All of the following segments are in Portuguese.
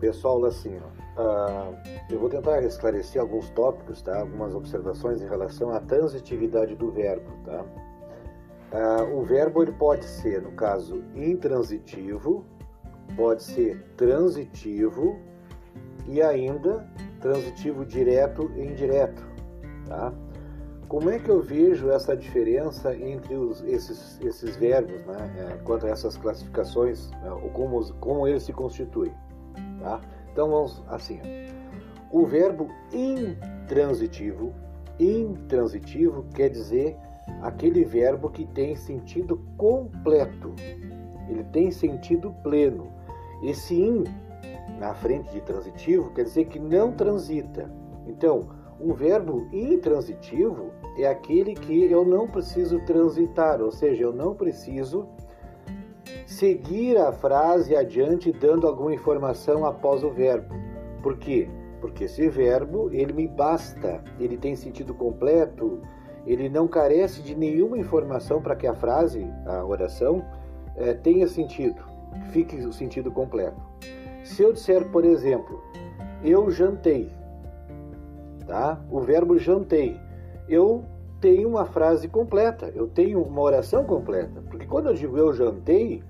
Pessoal, assim, ó, uh, eu vou tentar esclarecer alguns tópicos, tá? Algumas observações em relação à transitividade do verbo, tá? Uh, o verbo ele pode ser, no caso, intransitivo, pode ser transitivo e ainda transitivo direto e indireto, tá? Como é que eu vejo essa diferença entre os, esses, esses verbos, né, é, quanto a essas classificações, né, ou como, como eles se constituem? Tá? Então vamos assim: o verbo intransitivo, intransitivo quer dizer aquele verbo que tem sentido completo, ele tem sentido pleno. Esse in na frente de transitivo quer dizer que não transita. Então, um verbo intransitivo é aquele que eu não preciso transitar, ou seja, eu não preciso seguir a frase adiante dando alguma informação após o verbo. Por quê? Porque esse verbo, ele me basta, ele tem sentido completo, ele não carece de nenhuma informação para que a frase, a oração, é, tenha sentido, fique o sentido completo. Se eu disser, por exemplo, eu jantei, tá? O verbo jantei eu tenho uma frase completa, eu tenho uma oração completa. Porque quando eu digo eu jantei,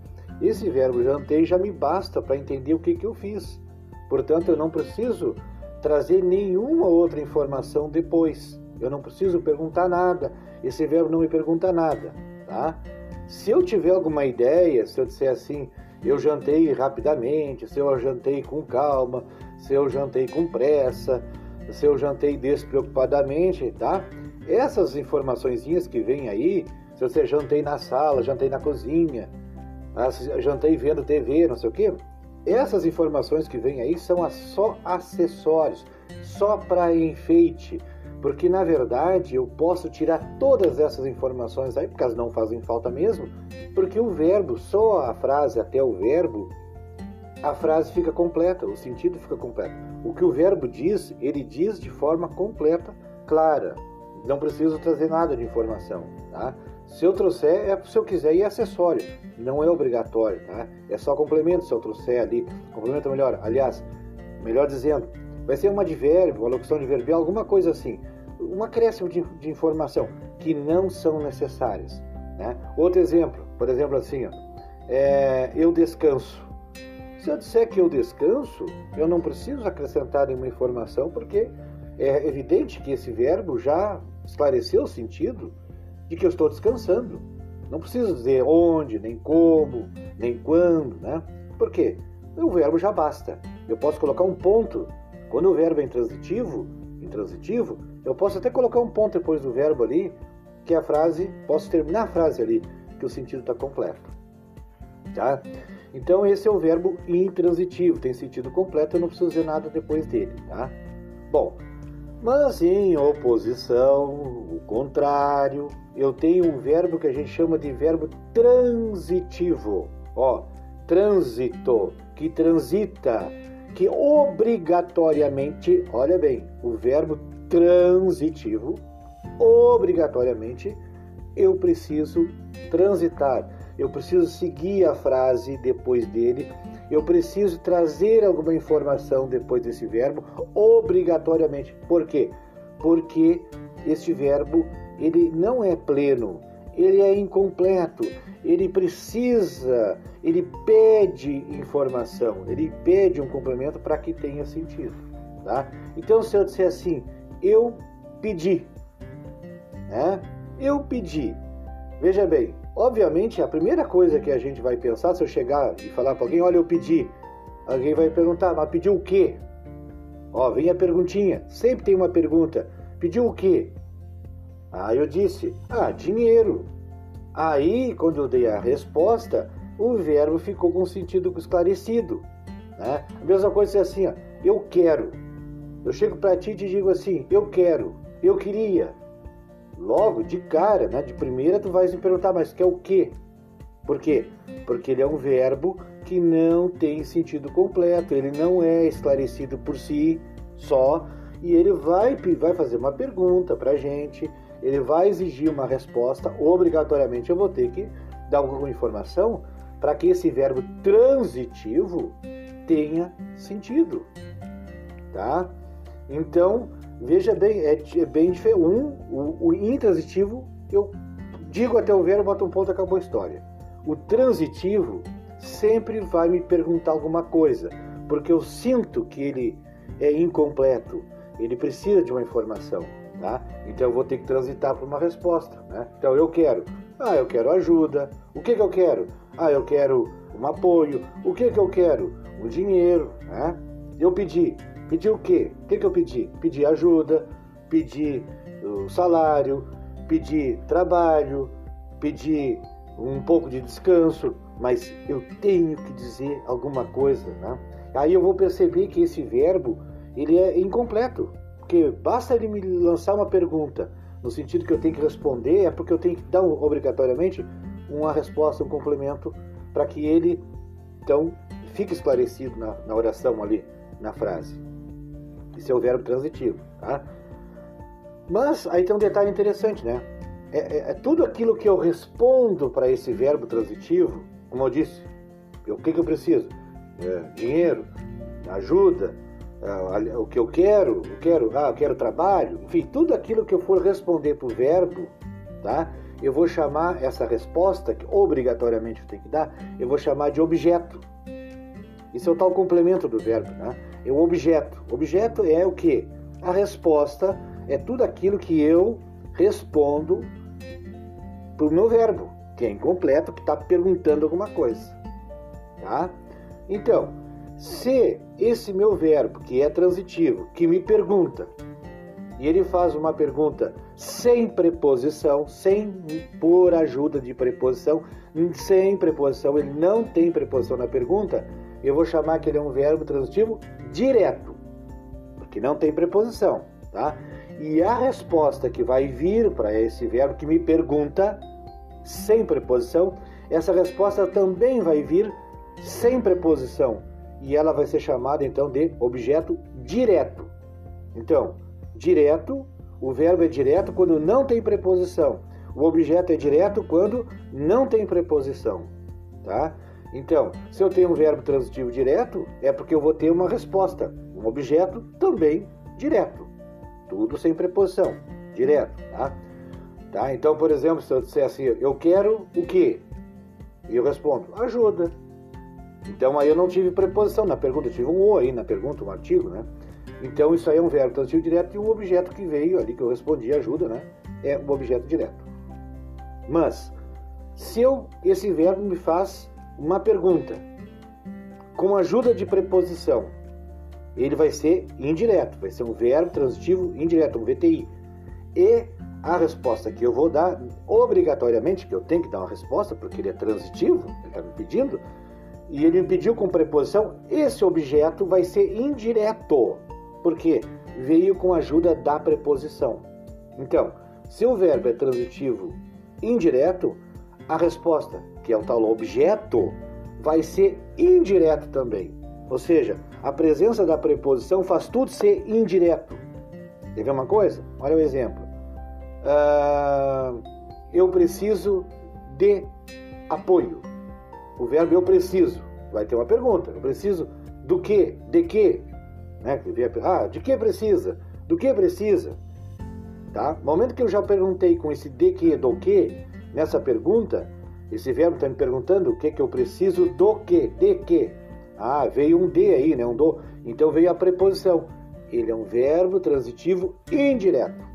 esse verbo jantei já me basta para entender o que, que eu fiz. Portanto, eu não preciso trazer nenhuma outra informação depois. Eu não preciso perguntar nada. Esse verbo não me pergunta nada, tá? Se eu tiver alguma ideia, se eu disser assim, eu jantei rapidamente, se eu jantei com calma, se eu jantei com pressa, se eu jantei despreocupadamente, tá? Essas informações que vêm aí, se você jantei na sala, jantei na cozinha, ah, jantei vendo TV, não sei o quê, essas informações que vêm aí são só acessórios, só para enfeite, porque na verdade eu posso tirar todas essas informações aí, porque elas não fazem falta mesmo, porque o verbo, só a frase até o verbo, a frase fica completa, o sentido fica completo. O que o verbo diz, ele diz de forma completa, clara, não preciso trazer nada de informação, tá? Se eu trouxer, é se eu quiser e é acessório, não é obrigatório, tá? É só complemento se eu trouxer ali, complemento melhor, aliás, melhor dizendo, vai ser um advérbio, uma locução adverbial, alguma coisa assim, um acréscimo de, de informação que não são necessárias, né? Outro exemplo, por exemplo assim, ó, é, eu descanso. Se eu disser que eu descanso, eu não preciso acrescentar nenhuma informação porque é evidente que esse verbo já esclareceu o sentido de que eu estou descansando. Não preciso dizer onde, nem como, nem quando, né? Por quê? O verbo já basta. Eu posso colocar um ponto. Quando o verbo é intransitivo, intransitivo, eu posso até colocar um ponto depois do verbo ali, que a frase, posso terminar a frase ali, que o sentido está completo. Tá? Então esse é o verbo intransitivo, tem sentido completo, eu não preciso dizer nada depois dele, tá? Bom, mas em oposição, o contrário, eu tenho um verbo que a gente chama de verbo transitivo. Ó, trânsito, que transita, que obrigatoriamente, olha bem, o verbo transitivo, obrigatoriamente, eu preciso transitar, eu preciso seguir a frase depois dele eu preciso trazer alguma informação depois desse verbo, obrigatoriamente. Por quê? Porque este verbo ele não é pleno, ele é incompleto, ele precisa, ele pede informação, ele pede um complemento para que tenha sentido. Tá? Então, se eu disser assim, eu pedi, né? eu pedi, veja bem, Obviamente, a primeira coisa que a gente vai pensar, se eu chegar e falar para alguém, olha, eu pedi, alguém vai perguntar, mas pediu o quê? Ó, vem a perguntinha, sempre tem uma pergunta, pediu o quê? Ah, eu disse, ah, dinheiro. Aí, quando eu dei a resposta, o verbo ficou com sentido esclarecido. Né? A mesma coisa é assim, ó, eu quero. Eu chego para ti e te digo assim, eu quero, eu queria, logo de cara, né, de primeira, tu vais me perguntar, mas quer o quê? Por quê? Porque ele é um verbo que não tem sentido completo, ele não é esclarecido por si só, e ele vai, vai fazer uma pergunta para gente, ele vai exigir uma resposta, obrigatoriamente eu vou ter que dar alguma informação para que esse verbo transitivo tenha sentido, tá? Então, veja bem, é, é bem diferente. Um, o, o intransitivo, eu digo até o verbo, boto um ponto, acabou a história. O transitivo sempre vai me perguntar alguma coisa, porque eu sinto que ele é incompleto, ele precisa de uma informação, tá? Então eu vou ter que transitar para uma resposta, né? Então eu quero, ah, eu quero ajuda. O que que eu quero? Ah, eu quero um apoio. O que que eu quero? O dinheiro, né? Eu pedi, pedi o quê? O que que eu pedi? Pedi ajuda, pedi salário, pedi trabalho, pedi um pouco de descanso, mas eu tenho que dizer alguma coisa, né? Aí eu vou perceber que esse verbo ele é incompleto, porque basta ele me lançar uma pergunta no sentido que eu tenho que responder, é porque eu tenho que dar obrigatoriamente uma resposta, um complemento, para que ele então fique esclarecido na, na, oração ali, na frase. Esse é o verbo transitivo, tá? Mas aí tem um detalhe interessante, né? É, é, é tudo aquilo que eu respondo para esse verbo transitivo, como eu disse, o que, que eu preciso? É, dinheiro, ajuda, é, o que eu quero, eu quero, ah, eu quero trabalho, enfim, tudo aquilo que eu for responder para o verbo, tá? Eu vou chamar essa resposta, que obrigatoriamente eu tenho que dar, eu vou chamar de objeto. Isso é o tal complemento do verbo, né? É o objeto. Objeto é o que? A resposta é tudo aquilo que eu respondo para o meu verbo que é incompleto, que está perguntando alguma coisa. Tá? Então, se esse meu verbo, que é transitivo, que me pergunta, e ele faz uma pergunta sem preposição, sem por ajuda de preposição, sem preposição, ele não tem preposição na pergunta, eu vou chamar que ele é um verbo transitivo direto, porque não tem preposição, tá? E a resposta que vai vir para esse verbo que me pergunta sem preposição, essa resposta também vai vir sem preposição e ela vai ser chamada então de objeto direto. Então, direto, o verbo é direto quando não tem preposição. O objeto é direto quando não tem preposição, tá? Então, se eu tenho um verbo transitivo direto, é porque eu vou ter uma resposta, um objeto também direto. Tudo sem preposição, direto, tá? Tá? Então, por exemplo, se eu disser assim, eu quero o quê? E eu respondo, ajuda. Então aí eu não tive preposição na pergunta, eu tive um o aí na pergunta, um artigo, né? Então isso aí é um verbo transitivo direto e um objeto que veio ali que eu respondi ajuda, né? É um objeto direto. Mas se eu esse verbo me faz uma pergunta com ajuda de preposição, ele vai ser indireto, vai ser um verbo transitivo indireto, um VTI. E a resposta que eu vou dar, obrigatoriamente, que eu tenho que dar uma resposta, porque ele é transitivo, ele está me pedindo, e ele me pediu com preposição, esse objeto vai ser indireto, porque veio com a ajuda da preposição. Então, se o verbo é transitivo indireto, a resposta, que é o tal objeto, vai ser indireto também. Ou seja, a presença da preposição faz tudo ser indireto. Quer ver uma coisa? Olha o exemplo uh, eu preciso de apoio. O verbo eu preciso vai ter uma pergunta. Eu preciso do que? De que? Né? Ah, de que precisa? Do que precisa? Tá? No momento que eu já perguntei com esse de que, do que, nessa pergunta, esse verbo está me perguntando o que que eu preciso do que, de que. Ah, veio um de aí, né? Um do. Então veio a preposição. Ele é um verbo transitivo indireto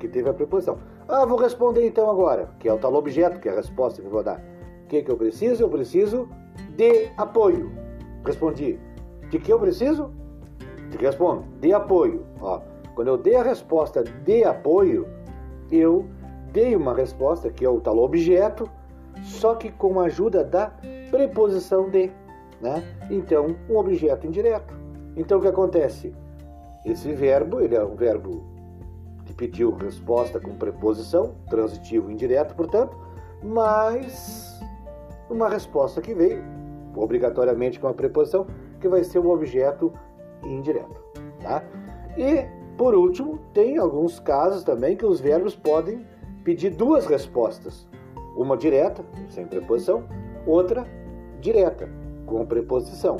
porque teve a preposição. Ah, vou responder então agora, que é o tal objeto, que é a resposta que eu vou dar. O que, que eu preciso? Eu preciso de apoio. Respondi. De que eu preciso? De que respondo? De apoio. Ó, quando eu dei a resposta de apoio, eu dei uma resposta que é o tal objeto, só que com a ajuda da preposição de. Né? Então, um objeto indireto. Então, o que acontece? Esse verbo, ele é um verbo pediu resposta com preposição, transitivo indireto, portanto, mas uma resposta que veio obrigatoriamente com a preposição, que vai ser um objeto indireto. Tá? E, por último, tem alguns casos também que os verbos podem pedir duas respostas. Uma direta, sem preposição, outra direta, com preposição.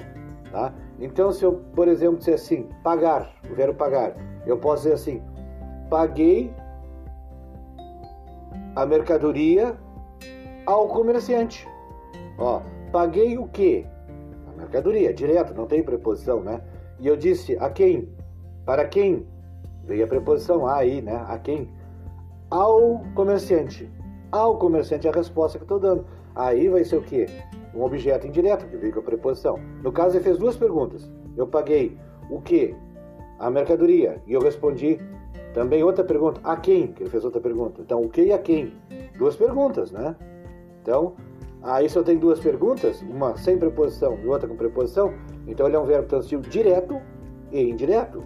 Tá? Então, se eu, por exemplo, disser assim, pagar, o verbo pagar, eu posso dizer assim, paguei a mercadoria ao comerciante. Ó, paguei o quê? A mercadoria, direto, não tem preposição, né? E eu disse a quem? Para quem? Veio a preposição aí, né? A quem? Ao comerciante. Ao comerciante a resposta que estou dando. Aí vai ser o quê? Um objeto indireto, que com a preposição. No caso, ele fez duas perguntas. Eu paguei o quê? A mercadoria. E eu respondi também outra pergunta. A quem? Que ele fez outra pergunta. Então, o que e a quem? Duas perguntas, né? Então, aí eu tenho duas perguntas, uma sem preposição e outra com preposição, então ele é um verbo transitivo direto e indireto.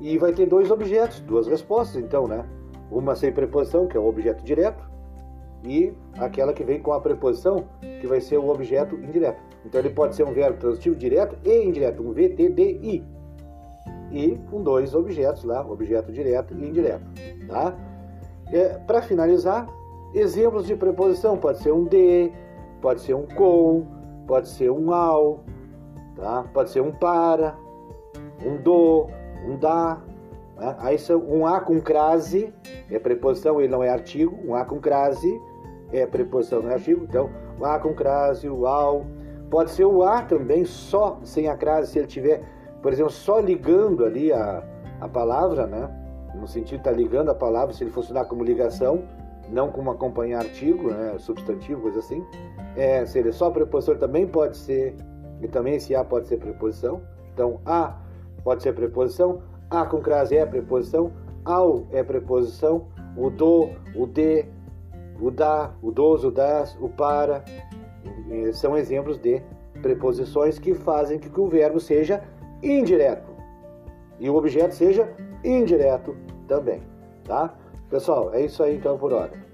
E vai ter dois objetos, duas respostas, então, né? Uma sem preposição, que é o objeto direto, e aquela que vem com a preposição, que vai ser o objeto indireto. Então ele pode ser um verbo transitivo direto e indireto, um VTDI. E com dois objetos lá, objeto direto e indireto. Tá? É, Para finalizar, exemplos de preposição, pode ser um de, pode ser um com, pode ser um ao, tá? pode ser um para, um do, um da. Né? Aí são um a com crase, é preposição, ele não é artigo, um a com crase é preposição, não é artigo, então a com crase, o ao. Pode ser o a também, só sem a crase, se ele tiver, por exemplo, só ligando ali a, a palavra, né? No sentido de estar tá ligando a palavra, se ele funcionar como ligação, não como acompanhar artigo, né? substantivo, coisa assim. É, se ele é só preposição, também pode ser, e também esse a pode ser preposição. Então, a pode ser preposição, a com crase é preposição, ao é preposição, o do, o de, o da, o dos, o das, o para, são exemplos de preposições que fazem que o verbo seja indireto e o objeto seja indireto também, tá? Pessoal, é isso aí então por hora.